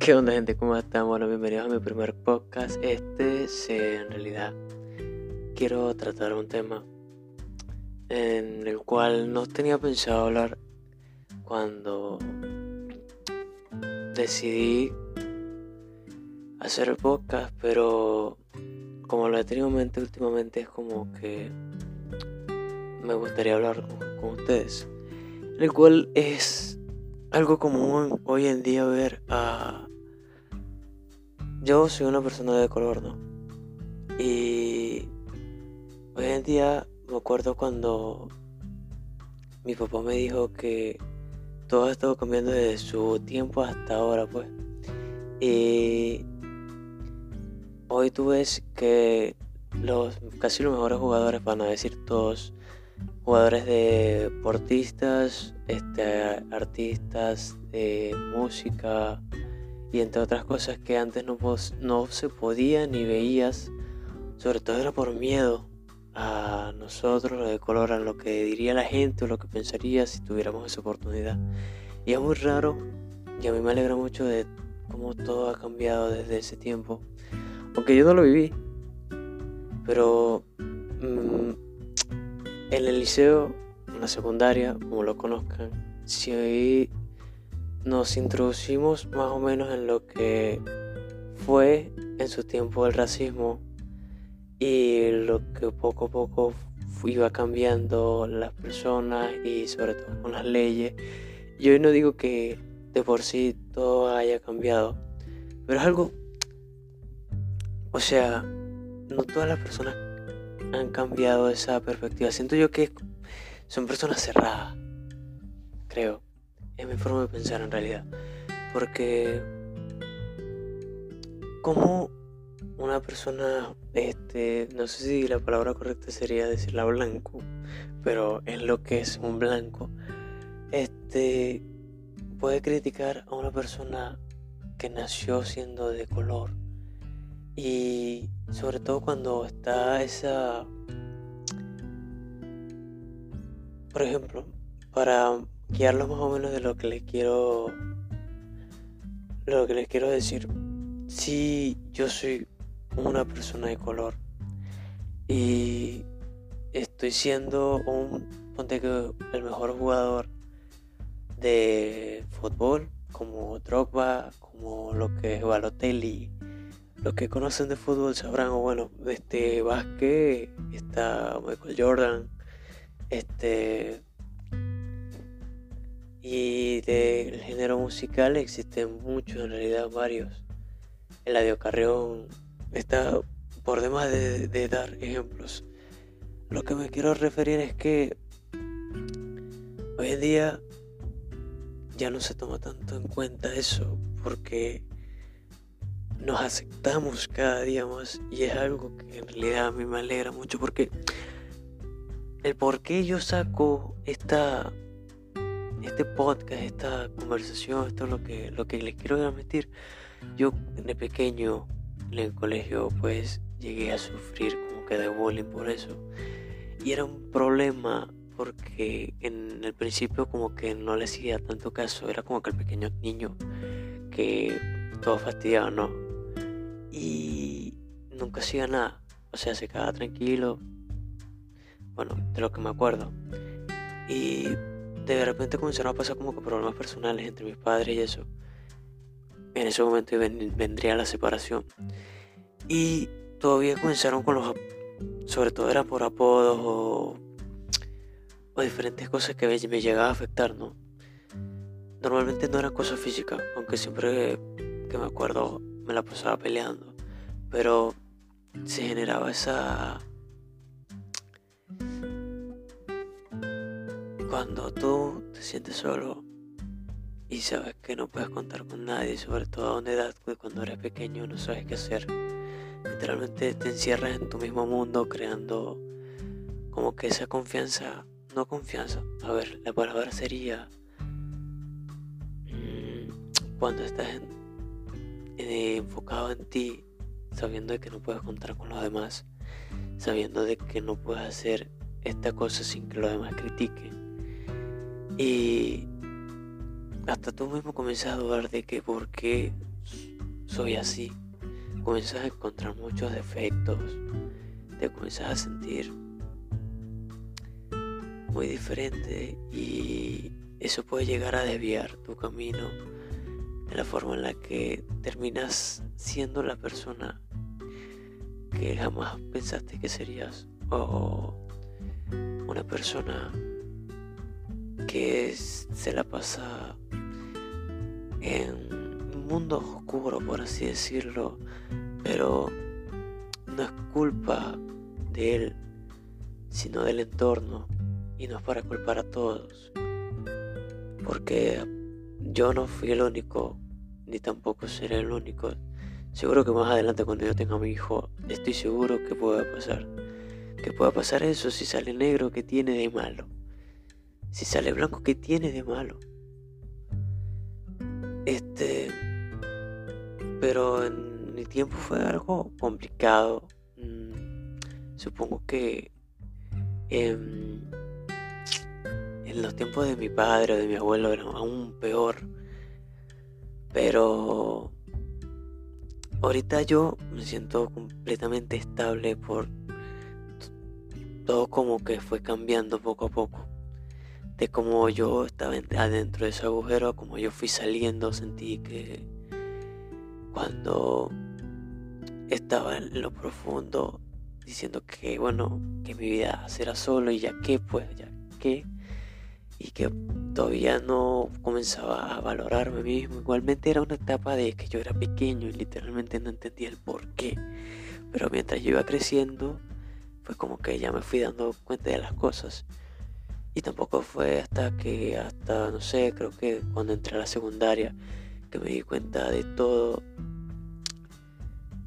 ¿Qué onda gente? ¿Cómo están? Bueno, bienvenidos a mi primer podcast. Este en realidad quiero tratar un tema en el cual no tenía pensado hablar cuando decidí hacer el podcast, pero como lo he tenido en mente últimamente es como que me gustaría hablar con, con ustedes. El cual es algo común hoy en día ver a... Yo soy una persona de color, ¿no? Y hoy en día me acuerdo cuando mi papá me dijo que todo ha estado cambiando desde su tiempo hasta ahora, pues. Y hoy tú ves que los casi los mejores jugadores, van a decir todos, jugadores de deportistas, este, artistas de música y entre otras cosas que antes no, no se podía ni veías, sobre todo era por miedo a nosotros, lo de color, a lo que diría la gente o lo que pensaría si tuviéramos esa oportunidad. Y es muy raro y a mí me alegra mucho de cómo todo ha cambiado desde ese tiempo. Aunque yo no lo viví, pero mm, en el liceo, en la secundaria, como lo conozcan, si nos introducimos más o menos en lo que fue en su tiempo el racismo y lo que poco a poco iba cambiando las personas y sobre todo con las leyes. Yo no digo que de por sí todo haya cambiado, pero es algo, o sea, no todas las personas han cambiado esa perspectiva. Siento yo que son personas cerradas, creo. Es mi forma de pensar en realidad. Porque como una persona, este, no sé si la palabra correcta sería decirla blanco, pero es lo que es un blanco, este, puede criticar a una persona que nació siendo de color y sobre todo cuando está esa... Por ejemplo, para guiarlos más o menos de lo que les quiero... Lo que les quiero decir. Si yo soy una persona de color y estoy siendo un... Ponte que el mejor jugador de fútbol como Drogba, como lo que es Balotelli, los que conocen de fútbol sabrán, o bueno, este básquet está Michael Jordan, este y del género musical existen muchos, en realidad varios. Eladio Carrión está por demás de, de dar ejemplos. Lo que me quiero referir es que hoy en día ya no se toma tanto en cuenta eso porque nos aceptamos cada día más y es algo que en realidad a mí me alegra mucho porque el por qué yo saco esta este podcast, esta conversación, esto es lo que, lo que les quiero transmitir. Yo de pequeño en el colegio pues llegué a sufrir como que de bullying por eso. Y era un problema porque en el principio como que no le hacía tanto caso, era como que el pequeño niño que todo fastidiaba, ¿no? y nunca hacía nada. O sea, se quedaba tranquilo. Bueno, de lo que me acuerdo. Y de repente comenzaron a pasar como que problemas personales entre mis padres y eso. En ese momento vendría la separación. Y todavía comenzaron con los... Sobre todo eran por apodos o, o diferentes cosas que me llegaban a afectar, ¿no? Normalmente no eran cosas físicas, aunque siempre que me acuerdo me la pasaba peleando. Pero se generaba esa... Cuando tú te sientes solo y sabes que no puedes contar con nadie, sobre todo a una edad que cuando eres pequeño no sabes qué hacer. Literalmente te encierras en tu mismo mundo creando como que esa confianza, no confianza, a ver, la palabra sería mm, cuando estás eh, enfocado en ti, sabiendo de que no puedes contar con los demás, sabiendo de que no puedes hacer esta cosa sin que los demás critiquen. Y hasta tú mismo comienzas a dudar de que por qué soy así, comienzas a encontrar muchos defectos, te comienzas a sentir muy diferente y eso puede llegar a desviar tu camino de la forma en la que terminas siendo la persona que jamás pensaste que serías o una persona que se la pasa en un mundo oscuro, por así decirlo, pero no es culpa de él, sino del entorno, y no es para culpar a todos, porque yo no fui el único, ni tampoco seré el único. Seguro que más adelante cuando yo tenga a mi hijo, estoy seguro que pueda pasar. Que pueda pasar eso si sale negro, que tiene de malo? Si sale blanco, ¿qué tiene de malo? Este. Pero en mi tiempo fue algo complicado. Mm, supongo que. en los tiempos de mi padre o de mi abuelo era aún peor. Pero. Ahorita yo me siento completamente estable por todo como que fue cambiando poco a poco de cómo yo estaba adentro de ese agujero, como yo fui saliendo, sentí que cuando estaba en lo profundo, diciendo que bueno, que mi vida será solo y ya que, pues ya que, y que todavía no comenzaba a valorarme mismo. Igualmente era una etapa de que yo era pequeño y literalmente no entendía el por qué. Pero mientras yo iba creciendo, fue como que ya me fui dando cuenta de las cosas. Y tampoco fue hasta que, hasta, no sé, creo que cuando entré a la secundaria, que me di cuenta de todo.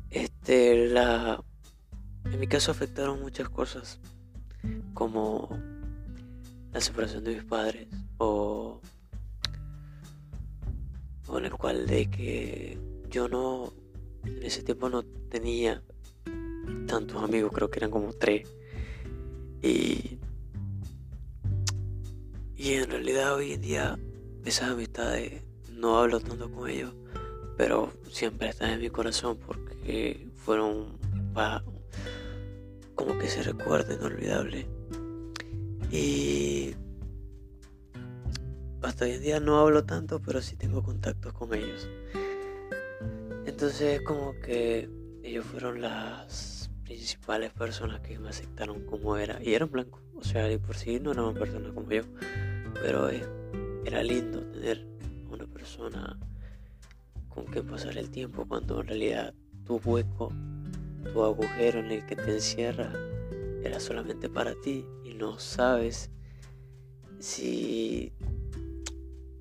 Este, la... En mi caso afectaron muchas cosas, como la separación de mis padres, o, o en el cual de que yo no, en ese tiempo no tenía tantos amigos, creo que eran como tres. Y y en realidad hoy en día esas amistades no hablo tanto con ellos, pero siempre están en mi corazón porque fueron como que se recuerden inolvidable. Y hasta hoy en día no hablo tanto, pero sí tengo contactos con ellos. Entonces como que ellos fueron las principales personas que me aceptaron como era. Y eran blancos. O sea, de por sí no eran personas como yo. Pero eh, era lindo tener una persona con que pasar el tiempo cuando en realidad tu hueco, tu agujero en el que te encierra era solamente para ti y no sabes si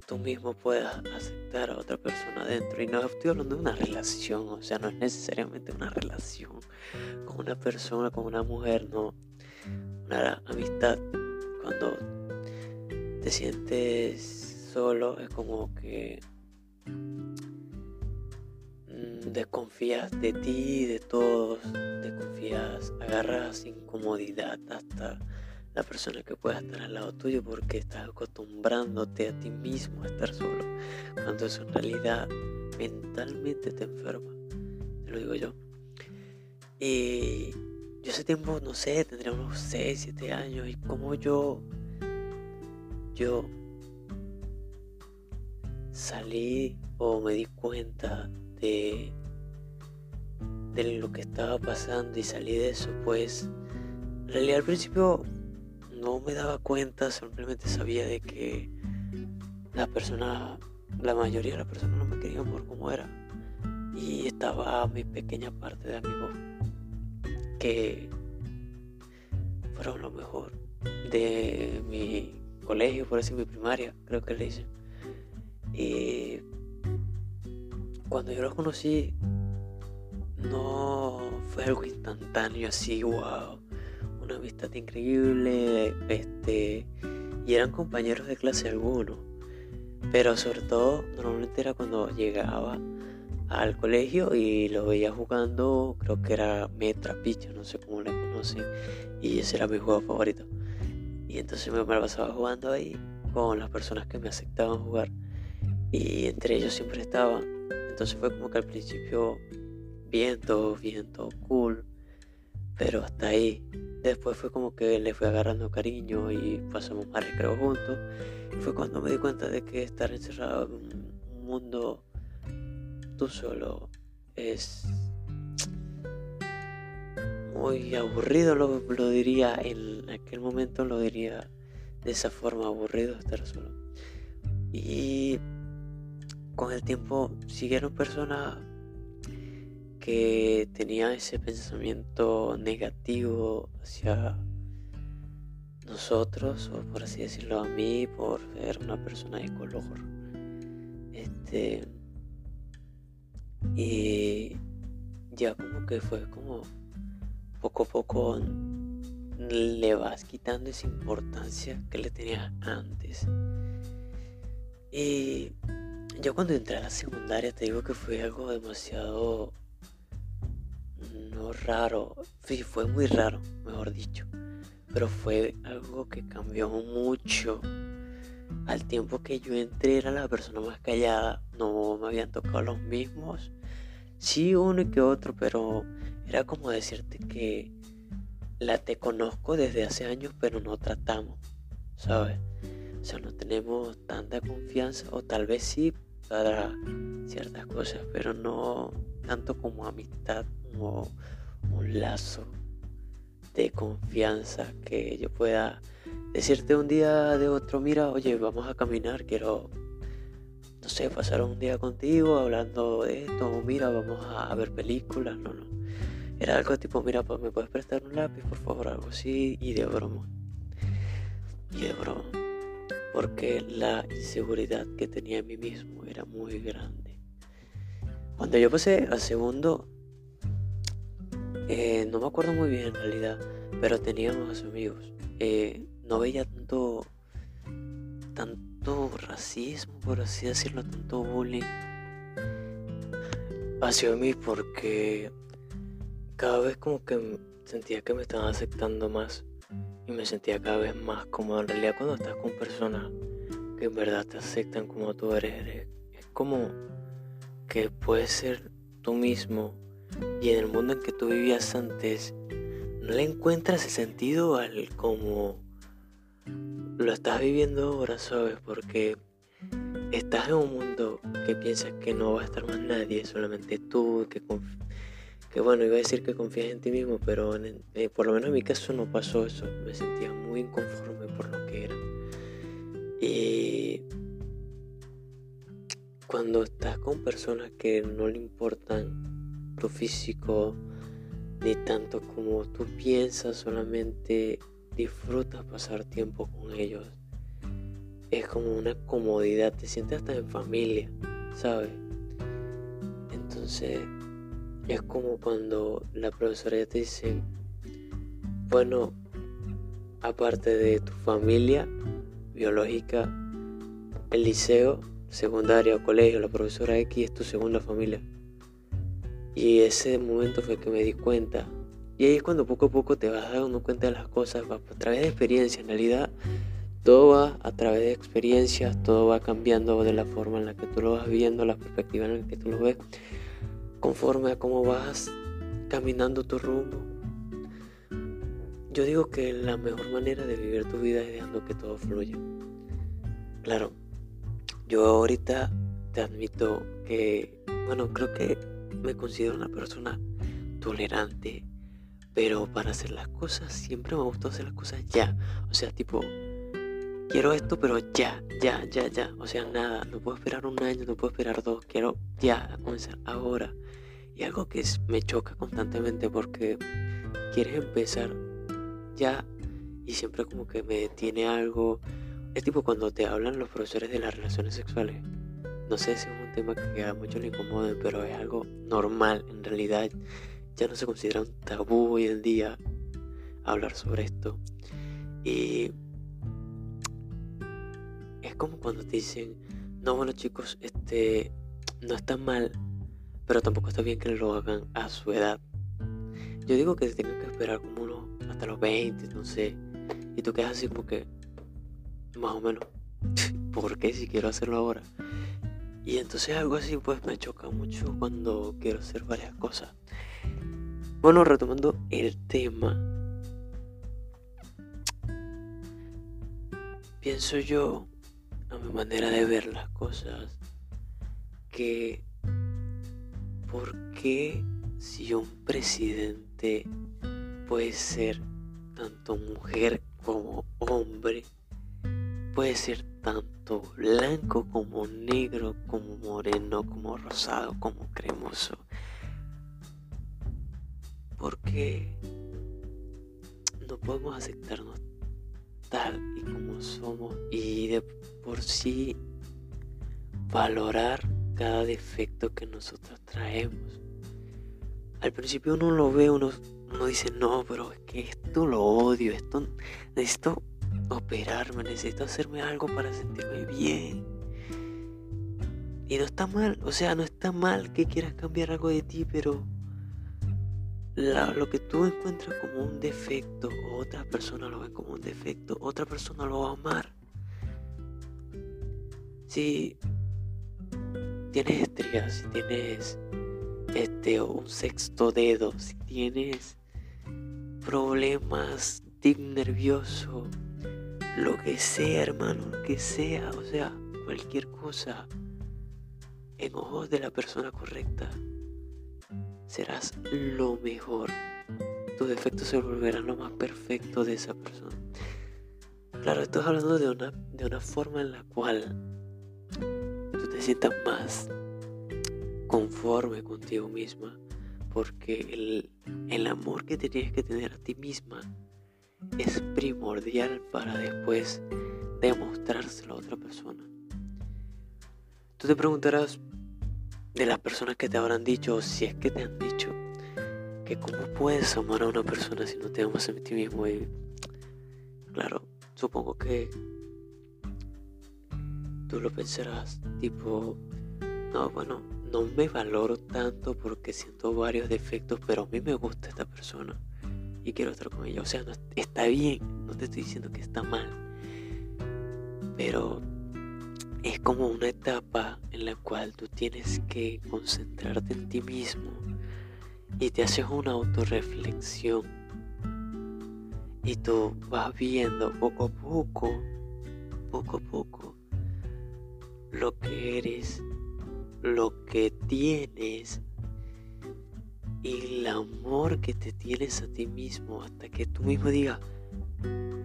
tú mismo puedas aceptar a otra persona adentro. Y no estoy hablando de una relación, o sea, no es necesariamente una relación con una persona, con una mujer, no. Una amistad. Cuando te sientes solo, es como que mm, desconfías de ti, de todos, desconfías, agarras incomodidad hasta la persona que pueda estar al lado tuyo porque estás acostumbrándote a ti mismo a estar solo, cuando eso en realidad mentalmente te enferma, te lo digo yo. Y yo hace tiempo, no sé, tendría unos 6, 7 años y como yo yo salí o me di cuenta de, de lo que estaba pasando y salí de eso, pues en realidad al principio no me daba cuenta, simplemente sabía de que la persona, la mayoría de las personas no me querían por cómo era. Y estaba mi pequeña parte de amigos que fueron lo mejor de mi colegio, por decir mi primaria, creo que le dicen. Y cuando yo los conocí, no fue algo instantáneo así, wow, una amistad increíble, este, y eran compañeros de clase algunos, pero sobre todo normalmente era cuando llegaba al colegio y lo veía jugando, creo que era Metra Picha, no sé cómo le conocen, y ese era mi juego favorito. Y entonces me pasaba jugando ahí con las personas que me aceptaban jugar. Y entre ellos siempre estaba Entonces fue como que al principio bien, todo cool. Pero hasta ahí. Después fue como que le fui agarrando cariño y pasamos más recreo juntos. fue cuando me di cuenta de que estar encerrado en un mundo tú solo es muy aburrido, lo, diría en aquel momento, lo diría de esa forma, aburrido estar solo. Y con el tiempo siguieron personas que tenían ese pensamiento negativo hacia nosotros, o por así decirlo a mí, por ser una persona de color. Este. Y ya como que fue como poco a poco le vas quitando esa importancia que le tenías antes. Y yo cuando entré a la secundaria te digo que fue algo demasiado no raro, sí, fue muy raro, mejor dicho, pero fue algo que cambió mucho. Al tiempo que yo entré era la persona más callada, no me habían tocado los mismos, sí uno y que otro, pero era como decirte que la te conozco desde hace años, pero no tratamos, ¿sabes? O sea, no tenemos tanta confianza, o tal vez sí para ciertas cosas, pero no tanto como amistad, como un lazo de confianza que yo pueda decirte un día de otro, mira, oye, vamos a caminar, quiero, no sé, pasar un día contigo hablando de esto, mira, vamos a ver películas, no, no. Era algo tipo, mira, pues me puedes prestar un lápiz, por favor, algo así, y de broma. Y de broma. Porque la inseguridad que tenía en mí mismo era muy grande. Cuando yo pasé al segundo, eh, no me acuerdo muy bien en realidad, pero teníamos amigos. Eh, no veía tanto, tanto racismo, por así decirlo, tanto bullying hacia mí porque cada vez como que sentía que me estaban aceptando más y me sentía cada vez más cómodo. En realidad cuando estás con personas que en verdad te aceptan como tú eres, es como que puedes ser tú mismo y en el mundo en que tú vivías antes no le encuentras el sentido al como lo estás viviendo ahora, ¿sabes? Porque estás en un mundo que piensas que no va a estar más nadie, solamente tú, que que bueno, iba a decir que confías en ti mismo, pero eh, por lo menos en mi caso no pasó eso. Me sentía muy inconforme por lo que era. Y cuando estás con personas que no le importan tu físico ni tanto como tú piensas, solamente disfrutas pasar tiempo con ellos. Es como una comodidad, te sientes hasta en familia, ¿sabes? Entonces es como cuando la profesora te dice, bueno, aparte de tu familia biológica, el liceo, secundaria o colegio, la profesora X es tu segunda familia. Y ese momento fue que me di cuenta. Y ahí es cuando poco a poco te vas dando cuenta de las cosas, a través de experiencia. En realidad, todo va a través de experiencias, todo va cambiando de la forma en la que tú lo vas viendo, la perspectiva en la que tú lo ves conforme a cómo vas caminando tu rumbo. Yo digo que la mejor manera de vivir tu vida es dejando que todo fluya. Claro, yo ahorita te admito que, bueno, creo que me considero una persona tolerante, pero para hacer las cosas siempre me gusta hacer las cosas ya. O sea, tipo, quiero esto, pero ya, ya, ya, ya. O sea, nada, no puedo esperar un año, no puedo esperar dos, quiero ya comenzar ahora. Algo que me choca constantemente porque quieres empezar ya y siempre como que me detiene algo. Es tipo cuando te hablan los profesores de las relaciones sexuales. No sé si es un tema que a muchos le pero es algo normal. En realidad ya no se considera un tabú hoy en día hablar sobre esto. Y es como cuando te dicen, no, bueno chicos, este, no está mal, pero tampoco está bien que lo hagan a su edad. Yo digo que se tienen que esperar como uno hasta los 20, no sé. Y tú quedas así como que, más o menos, ¿por qué si quiero hacerlo ahora? Y entonces algo así pues me choca mucho cuando quiero hacer varias cosas. Bueno, retomando el tema. Pienso yo, a mi manera de ver las cosas, que ¿por qué si un presidente puede ser tanto mujer como hombre, puede ser tanto blanco como negro, como moreno, como rosado, como cremoso. Porque no podemos aceptarnos tal y como somos y de por sí valorar cada defecto que nosotros traemos. Al principio uno lo ve, uno, dice, no, pero es que esto lo odio, esto necesito operarme, necesito hacerme algo para sentirme bien. Y no está mal, o sea, no está mal que quieras cambiar algo de ti, pero lo que tú encuentras como un defecto, otra persona lo ve como un defecto, otra persona lo va a amar. Si tienes estrías, si tienes este un sexto dedo, si tienes problemas de nervioso, lo que sea, hermano, lo que sea, o sea, cualquier cosa, en ojos de la persona correcta, serás lo mejor. Tus defectos se volverán lo más perfecto de esa persona. Claro, estás hablando de una, de una forma en la cual sientas más conforme contigo misma, porque el, el amor que tienes que tener a ti misma es primordial para después demostrárselo a otra persona. Tú te preguntarás de las personas que te habrán dicho, o si es que te han dicho, que cómo puedes amar a una persona si no te amas a ti mismo. Y claro, supongo que tú lo pensarás, tipo, no, bueno, no me valoro tanto porque siento varios defectos, pero a mí me gusta esta persona y quiero estar con ella. O sea, está bien, no te estoy diciendo que está mal. Pero es como una etapa en la cual tú tienes que concentrarte en ti mismo y te haces una autorreflexión. Y tú vas viendo poco a poco, poco a poco, lo que eres, lo que tienes y el amor que te tienes a ti mismo hasta que tú mismo digas,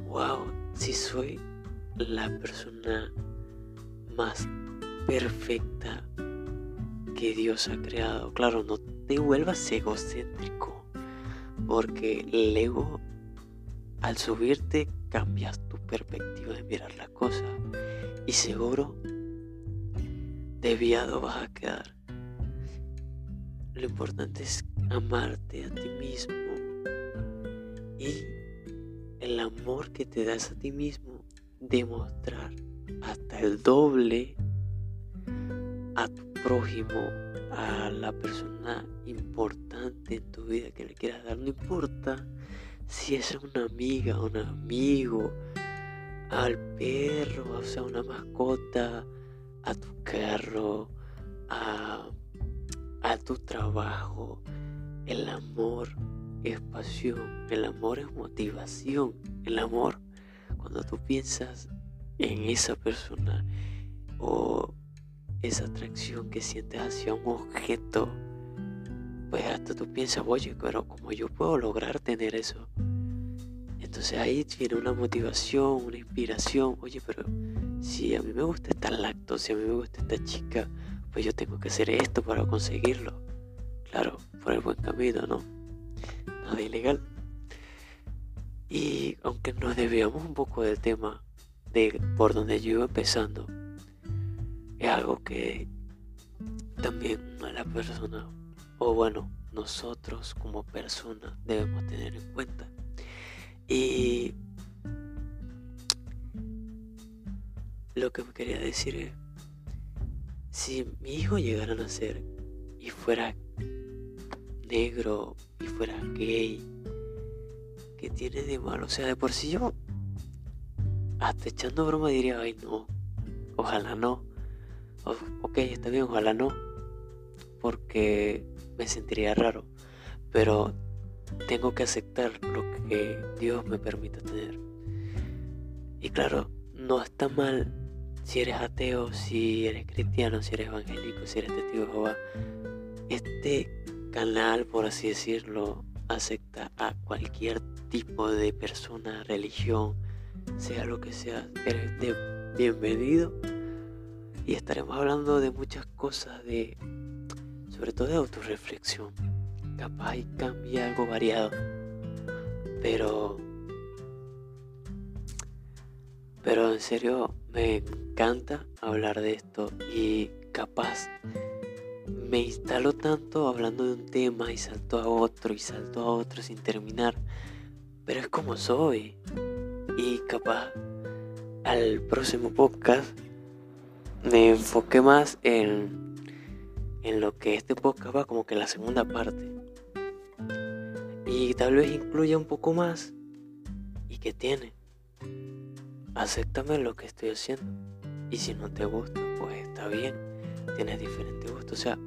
wow, si soy la persona más perfecta que Dios ha creado. Claro, no te vuelvas egocéntrico, porque el ego al subirte cambias tu perspectiva de mirar las cosas y seguro desviado vas a quedar. Lo importante es amarte a ti mismo y el amor que te das a ti mismo demostrar hasta el doble a tu prójimo, a la persona importante en tu vida que le quieras dar, no importa si es una amiga, un amigo, al perro, o sea, una mascota, a tu carro, a, a tu trabajo, el amor es pasión, el amor es motivación, el amor. Cuando tú piensas en esa persona o esa atracción que sientes hacia un objeto, pues hasta tú piensas, oye, pero como yo puedo lograr tener eso. Entonces ahí viene una motivación, una inspiración, oye, pero si a mí me gusta estar lacto, si a mí me gusta esta chica, pues yo tengo que hacer esto para conseguirlo. Claro, por el buen camino, ¿no? Nada ilegal. Y aunque nos debíamos un poco del tema de por donde yo iba empezando, es algo que también a la persona, o bueno, nosotros como personas debemos tener en cuenta. Y lo que me quería decir es, si mi hijo llegara a nacer y fuera negro y fuera gay, ¿qué tiene de malo? O sea, de por sí yo, hasta echando broma diría, ay no, ojalá no, ok, está bien, ojalá no, porque me sentiría raro, pero tengo que aceptar lo que Dios me permita tener. Y claro, no está mal si eres ateo, si eres cristiano, si eres evangélico, si eres testigo de Jehová. Este canal, por así decirlo, acepta a cualquier tipo de persona, religión, sea lo que sea. Eres de bienvenido y estaremos hablando de muchas cosas, de sobre todo de autorreflexión. Capaz y cambia algo variado, pero pero en serio me encanta hablar de esto y capaz me instalo tanto hablando de un tema y salto a otro y salto a otro sin terminar. Pero es como soy. Y capaz al próximo podcast me enfoqué más en, en lo que este podcast va como que la segunda parte. Y tal vez incluya un poco más. ¿Y qué tiene? Acéptame lo que estoy haciendo. Y si no te gusta, pues está bien. Tienes diferentes gustos. O sea,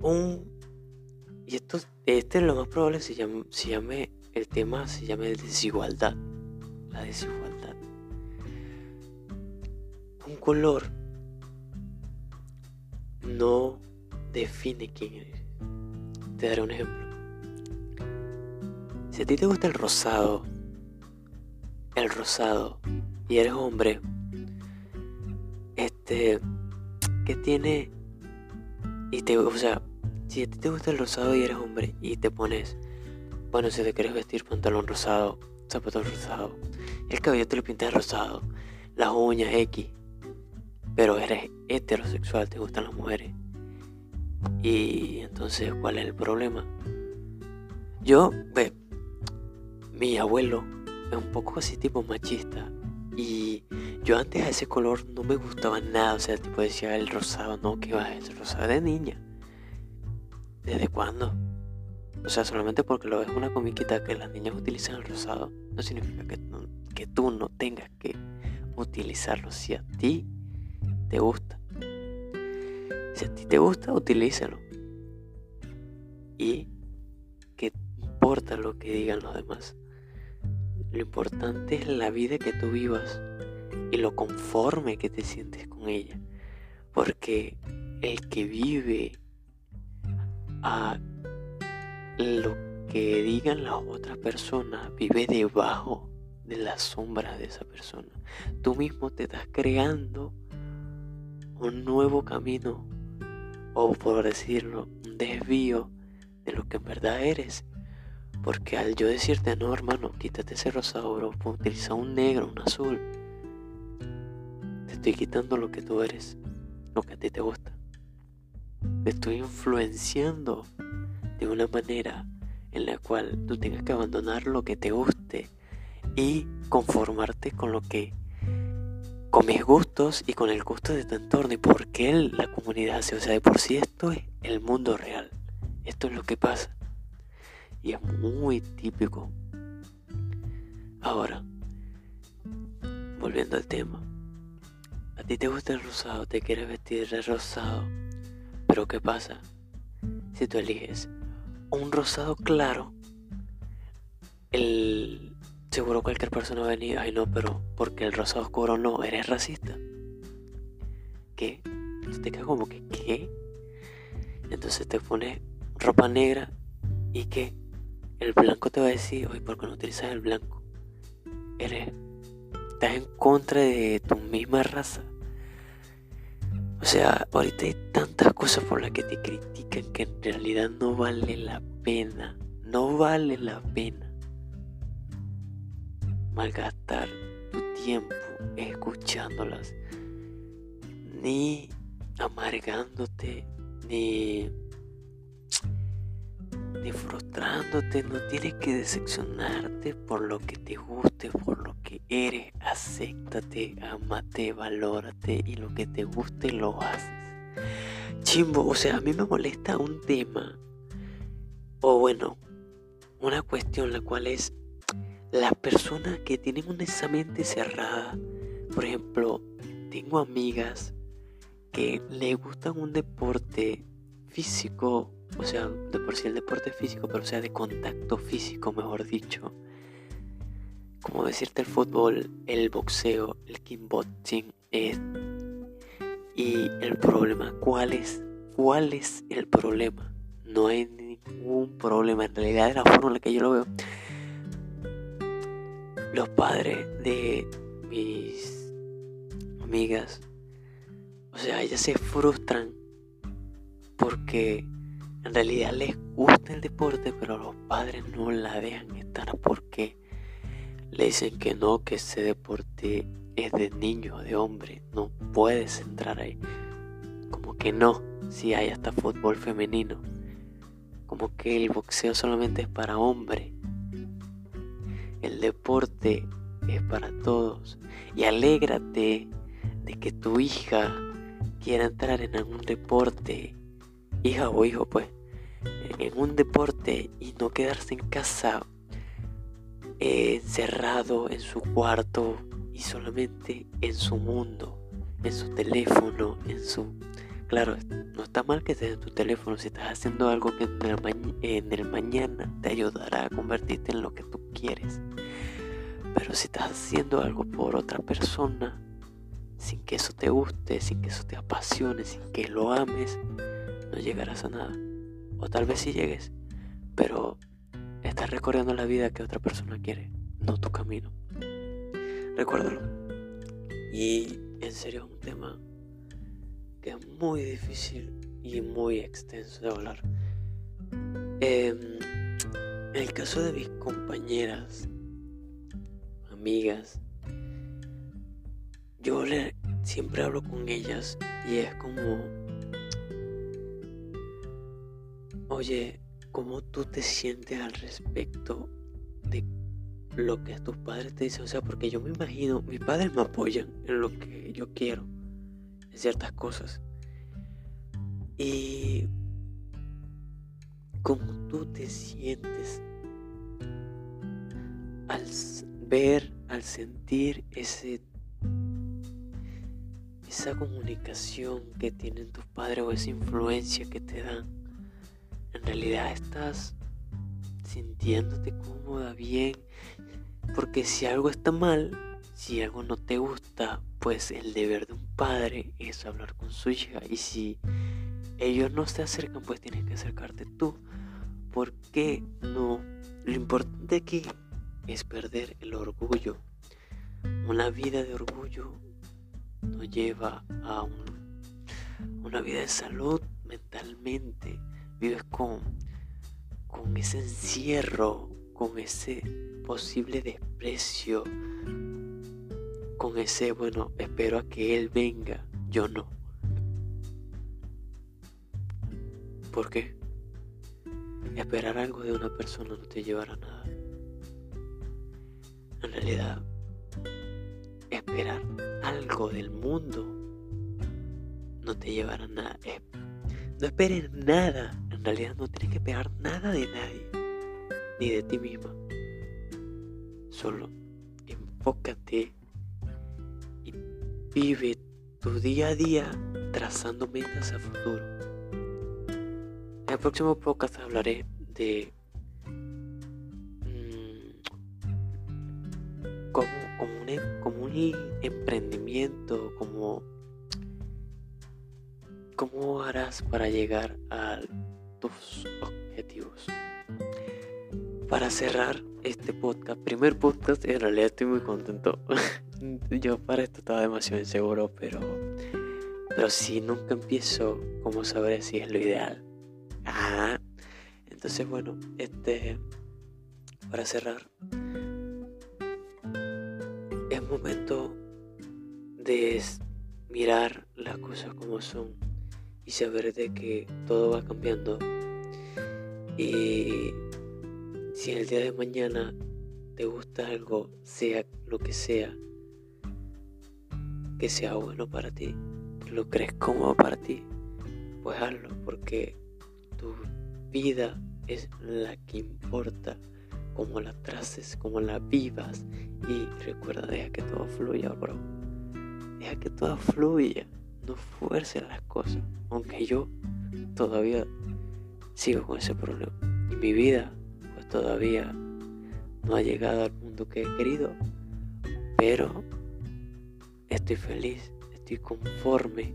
un... Y esto, este es lo más probable si llame, llame el tema, se llame desigualdad. La desigualdad. Un color no define quién eres. Te daré un ejemplo. Si a ti te gusta el rosado, el rosado, y eres hombre, este, ¿qué tiene? Y te, o sea, si a ti te gusta el rosado y eres hombre y te pones, bueno, si te quieres vestir pantalón rosado, zapatos rosado, el cabello te lo pintas rosado, las uñas X, pero eres heterosexual, te gustan las mujeres. Y entonces, ¿cuál es el problema? Yo, ve, mi abuelo un poco así tipo machista. Y yo antes a ese color no me gustaba nada. O sea, tipo decía el rosado, no, que va, es rosado de niña. ¿Desde cuándo? O sea, solamente porque lo ves una comiquita que las niñas utilizan el rosado, no significa que, que tú no tengas que utilizarlo. Si a ti te gusta. Si a ti te gusta, utilízalo. Y qué importa lo que digan los demás. Lo importante es la vida que tú vivas y lo conforme que te sientes con ella. Porque el que vive a lo que digan las otras personas, vive debajo de la sombra de esa persona. Tú mismo te estás creando un nuevo camino o por decirlo, un desvío de lo que en verdad eres. Porque al yo decirte, no hermano, quítate ese rosado, bro, utiliza un negro, un azul, te estoy quitando lo que tú eres, lo que a ti te gusta te estoy influenciando de una manera en la cual tú tengas que abandonar lo que te guste y conformarte con lo que con mis gustos y con el gusto de tu entorno y por qué la comunidad hace. O sea, de por sí esto es el mundo real. Esto es lo que pasa. Y es muy típico. Ahora, volviendo al tema. A ti te gusta el rosado, te quieres vestir de rosado pero ¿qué pasa? Si tú eliges un rosado claro, el seguro cualquier persona va a ay no, pero porque el rosado oscuro no, eres racista. ¿Qué? Entonces te queda como que, ¿qué? Entonces te pones ropa negra y que el blanco te va a decir, oye, ¿por qué no utilizas el blanco? Eres, estás en contra de tu misma raza. O sea, ahorita hay tantas cosas por las que te critican que en realidad no vale la pena. No vale la pena malgastar tu tiempo escuchándolas. Ni amargándote, ni ni frustrándote, no tienes que decepcionarte por lo que te guste, por lo que eres, acéptate, amate, valórate y lo que te guste lo haces. Chimbo, o sea, a mí me molesta un tema, o bueno, una cuestión la cual es las personas que tienen una mente cerrada. Por ejemplo, tengo amigas que le gusta un deporte físico, o sea, de por sí el deporte físico, pero sea, de contacto físico, mejor dicho. Como decirte el fútbol, el boxeo, el kickboxing. Eh, y el problema, ¿cuál es? ¿Cuál es el problema? No hay ningún problema. En realidad, de la forma en la que yo lo veo, los padres de mis amigas, o sea, ellas se frustran porque en realidad les gusta el deporte, pero los padres no la dejan estar porque le dicen que no, que ese deporte es de niño, de hombre, no puedes entrar ahí. Como que no, si hay hasta fútbol femenino. Como que el boxeo solamente es para hombre. El deporte es para todos. Y alégrate de que tu hija quiera entrar en algún deporte, hija o hijo, pues, en un deporte y no quedarse en casa eh, encerrado en su cuarto y solamente en su mundo, en su teléfono, en su... Claro, no está mal que estés en tu teléfono si estás haciendo algo que en el, en el mañana te ayudará a convertirte en lo que tú quieres. Pero si estás haciendo algo por otra persona, sin que eso te guste, sin que eso te apasione, sin que lo ames, no llegarás a nada. O tal vez sí llegues, pero estás recorriendo la vida que otra persona quiere, no tu camino. Recuérdalo. Y en serio es un tema que es muy difícil y muy extenso de hablar. Em, en el caso de mis compañeras amigas, yo siempre hablo con ellas y es como, oye, ¿cómo tú te sientes al respecto de lo que tus padres te dicen? O sea, porque yo me imagino, mis padres me apoyan en lo que yo quiero, en ciertas cosas. Y cómo tú te sientes al ver, al sentir ese esa comunicación que tienen tus padres o esa influencia que te dan, en realidad estás sintiéndote cómoda, bien, porque si algo está mal, si algo no te gusta, pues el deber de un padre es hablar con su hija y si ellos no se acercan, pues tienes que acercarte tú, porque no, lo importante aquí es perder el orgullo. Una vida de orgullo nos lleva a una vida de salud mentalmente. Vives con, con ese encierro, con ese posible desprecio, con ese, bueno, espero a que Él venga, yo no. ¿Por qué? Esperar algo de una persona no te llevará a nada. En realidad, esperar algo del mundo no te llevará a nada. No esperes nada. En realidad no tienes que esperar nada de nadie, ni de ti misma. Solo enfócate y vive tu día a día trazando metas a futuro. En el próximo podcast hablaré de como, un, em, como un emprendimiento, como cómo harás para llegar a tus objetivos. Para cerrar este podcast, primer podcast, en realidad estoy muy contento. Yo para esto estaba demasiado inseguro, pero, pero si nunca empiezo, ¿cómo sabré si es lo ideal? Ah, entonces bueno, este, para cerrar, es momento de mirar las cosas como son y saber de que todo va cambiando. Y si el día de mañana te gusta algo, sea lo que sea, que sea bueno para ti, que lo crees cómodo para ti, pues hazlo porque tu vida es la que importa como la traces, como la vivas. Y recuerda, deja que todo fluya, bro. Deja que todo fluya. No fuerces las cosas, aunque yo todavía sigo con ese problema. Y mi vida, pues todavía no ha llegado al mundo que he querido, pero estoy feliz, estoy conforme,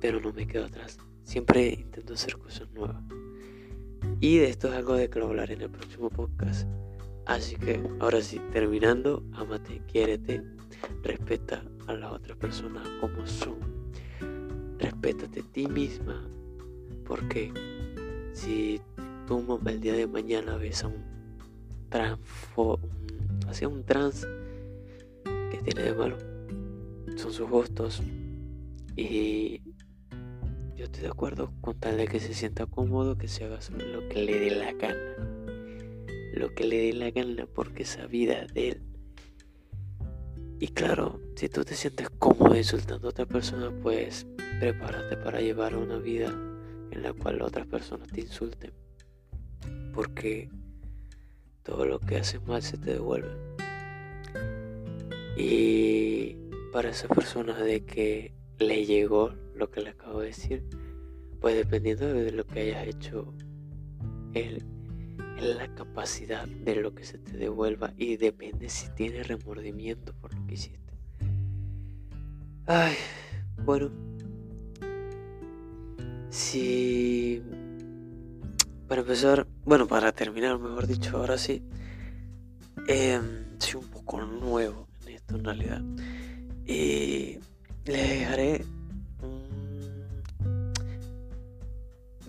pero no me quedo atrás. Siempre intento hacer cosas nuevas. Y de esto es algo de que hablaré en el próximo podcast. Así que ahora sí, terminando, amate, quiérete, respeta a las otras personas como son. Respétate a ti misma. Porque si tú el día de mañana ves a un hacia un trans que tiene de malo, son sus gustos y yo estoy de acuerdo con tal de que se sienta cómodo, que se haga lo que le dé la gana. Lo que le dé la gana porque esa vida de él. Y claro, si tú te sientes cómodo insultando a otra persona, pues prepárate para llevar una vida en la cual otras personas te insulten. Porque todo lo que haces mal se te devuelve. Y para esas personas de que le llegó lo que le acabo de decir, pues dependiendo de lo que hayas hecho, es la capacidad de lo que se te devuelva y depende si tienes remordimiento por lo que hiciste. Ay, bueno, si para empezar, bueno, para terminar, mejor dicho, ahora sí, eh, soy un poco nuevo en esto en realidad. Y le dejaré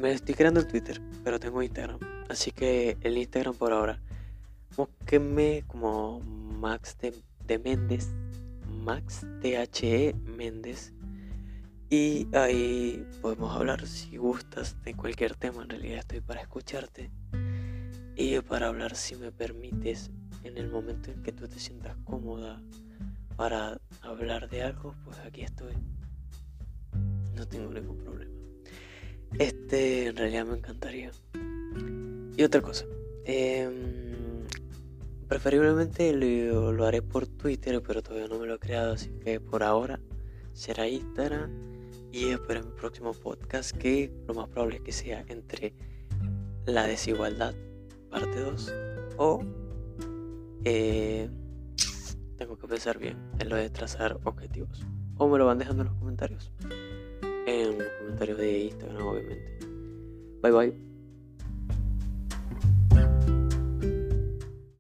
Me estoy creando el Twitter, pero tengo Instagram. Así que el Instagram por ahora. Búsquenme como Max de Méndez. Max THE Méndez. Y ahí podemos hablar si gustas de cualquier tema. En realidad estoy para escucharte. Y para hablar si me permites en el momento en que tú te sientas cómoda para hablar de algo, pues aquí estoy. No tengo ningún problema. Este en realidad me encantaría. Y otra cosa. Em, preferiblemente lo, haré por Twitter, pero todavía no me lo he creado, así que por ahora será Instagram. Y espero mi próximo podcast que lo más probable es que sea entre la desigualdad, parte 2, o eh, tengo que pensar bien en lo de trazar objetivos. O me lo van dejando en los comentarios. En los comentarios de Instagram, obviamente. Bye bye.